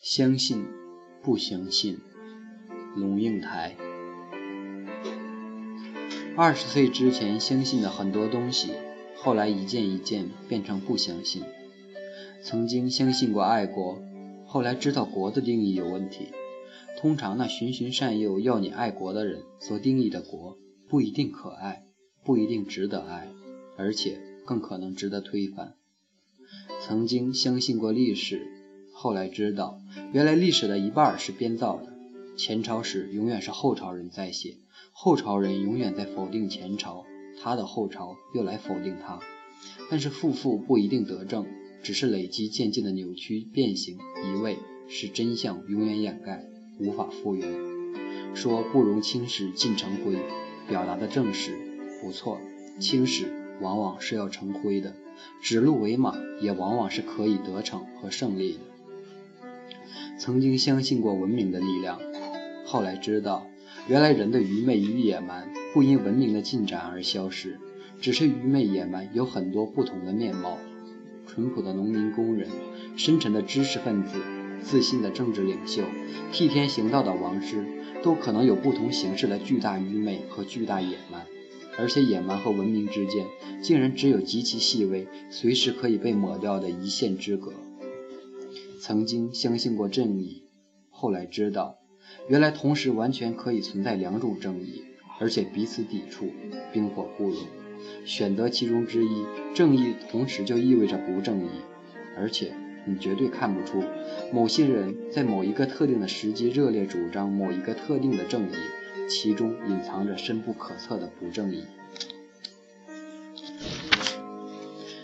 相信，不相信。龙应台。二十岁之前相信的很多东西，后来一件一件变成不相信。曾经相信过爱国，后来知道国的定义有问题。通常那循循善诱要你爱国的人所定义的国，不一定可爱，不一定值得爱，而且更可能值得推翻。曾经相信过历史，后来知道原来历史的一半是编造的。前朝史永远是后朝人在写，后朝人永远在否定前朝，他的后朝又来否定他。但是负负不一定得正，只是累积渐进的扭曲变形移位，使真相永远掩盖。无法复原。说不容青史尽成灰，表达的正史不错。青史往往是要成灰的，指鹿为马也往往是可以得逞和胜利的。曾经相信过文明的力量，后来知道，原来人的愚昧与野蛮不因文明的进展而消失，只是愚昧野蛮有很多不同的面貌。淳朴的农民工人，深沉的知识分子。自信的政治领袖，替天行道的王师，都可能有不同形式的巨大愚昧和巨大野蛮，而且野蛮和文明之间，竟然只有极其细微、随时可以被抹掉的一线之隔。曾经相信过正义，后来知道，原来同时完全可以存在两种正义，而且彼此抵触，冰火不容。选择其中之一，正义同时就意味着不正义，而且。你绝对看不出，某些人在某一个特定的时机热烈主张某一个特定的正义，其中隐藏着深不可测的不正义。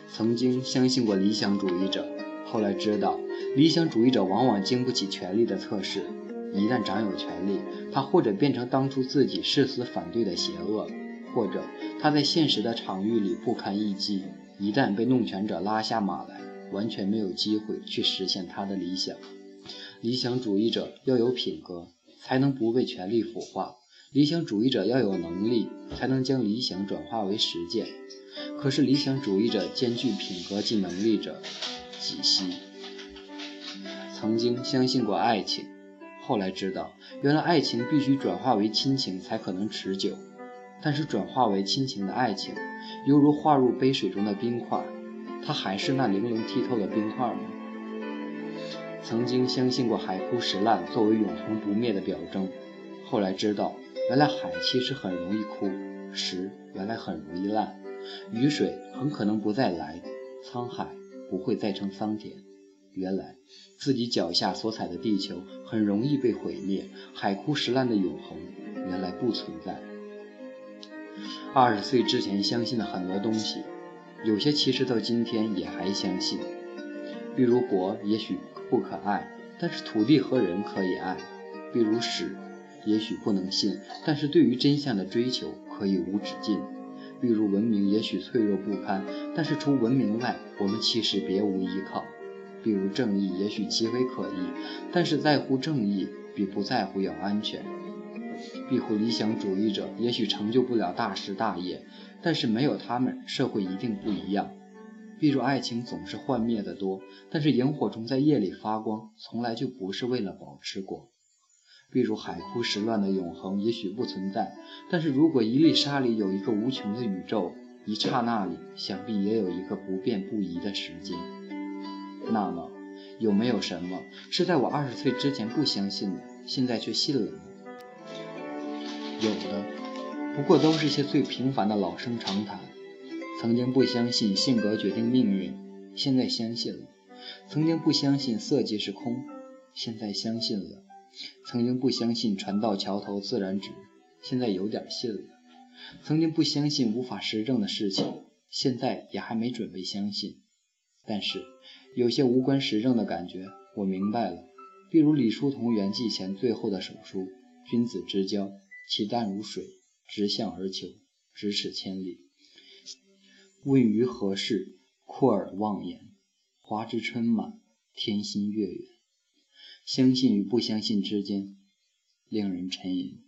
曾经相信过理想主义者，后来知道，理想主义者往往经不起权力的测试。一旦掌有权力，他或者变成当初自己誓死反对的邪恶，或者他在现实的场域里不堪一击。一旦被弄权者拉下马来。完全没有机会去实现他的理想。理想主义者要有品格，才能不被权力腐化；理想主义者要有能力，才能将理想转化为实践。可是，理想主义者兼具品格及能力者几稀。曾经相信过爱情，后来知道，原来爱情必须转化为亲情才可能持久。但是，转化为亲情的爱情，犹如化入杯水中的冰块。它还是那零零剔透的冰块吗？曾经相信过海枯石烂作为永恒不灭的表征，后来知道，原来海其实很容易枯，石原来很容易烂，雨水很可能不再来，沧海不会再成桑田。原来自己脚下所踩的地球很容易被毁灭，海枯石烂的永恒原来不存在。二十岁之前相信的很多东西。有些其实到今天也还相信，比如国也许不可爱，但是土地和人可以爱；比如史也许不能信，但是对于真相的追求可以无止境；比如文明也许脆弱不堪，但是除文明外，我们其实别无依靠；比如正义也许极为可疑，但是在乎正义比不在乎要安全；庇护理想主义者也许成就不了大事大业。但是没有他们，社会一定不一样。比如爱情总是幻灭的多，但是萤火虫在夜里发光，从来就不是为了保持过。比如海枯石烂的永恒也许不存在，但是如果一粒沙里有一个无穷的宇宙，一刹那里想必也有一个不变不移的时间。那么有没有什么是在我二十岁之前不相信的，现在却信了呢？有的。不过都是些最平凡的老生常谈。曾经不相信性格决定命运，现在相信了；曾经不相信色即是空，现在相信了；曾经不相信船到桥头自然直，现在有点信了；曾经不相信无法实证的事情，现在也还没准备相信。但是有些无关实证的感觉，我明白了。比如李叔同圆寂前最后的手书：“君子之交，其淡如水。”直向而求，咫尺千里。问于何事？阔而忘言。花之春满，天心月圆。相信与不相信之间，令人沉吟。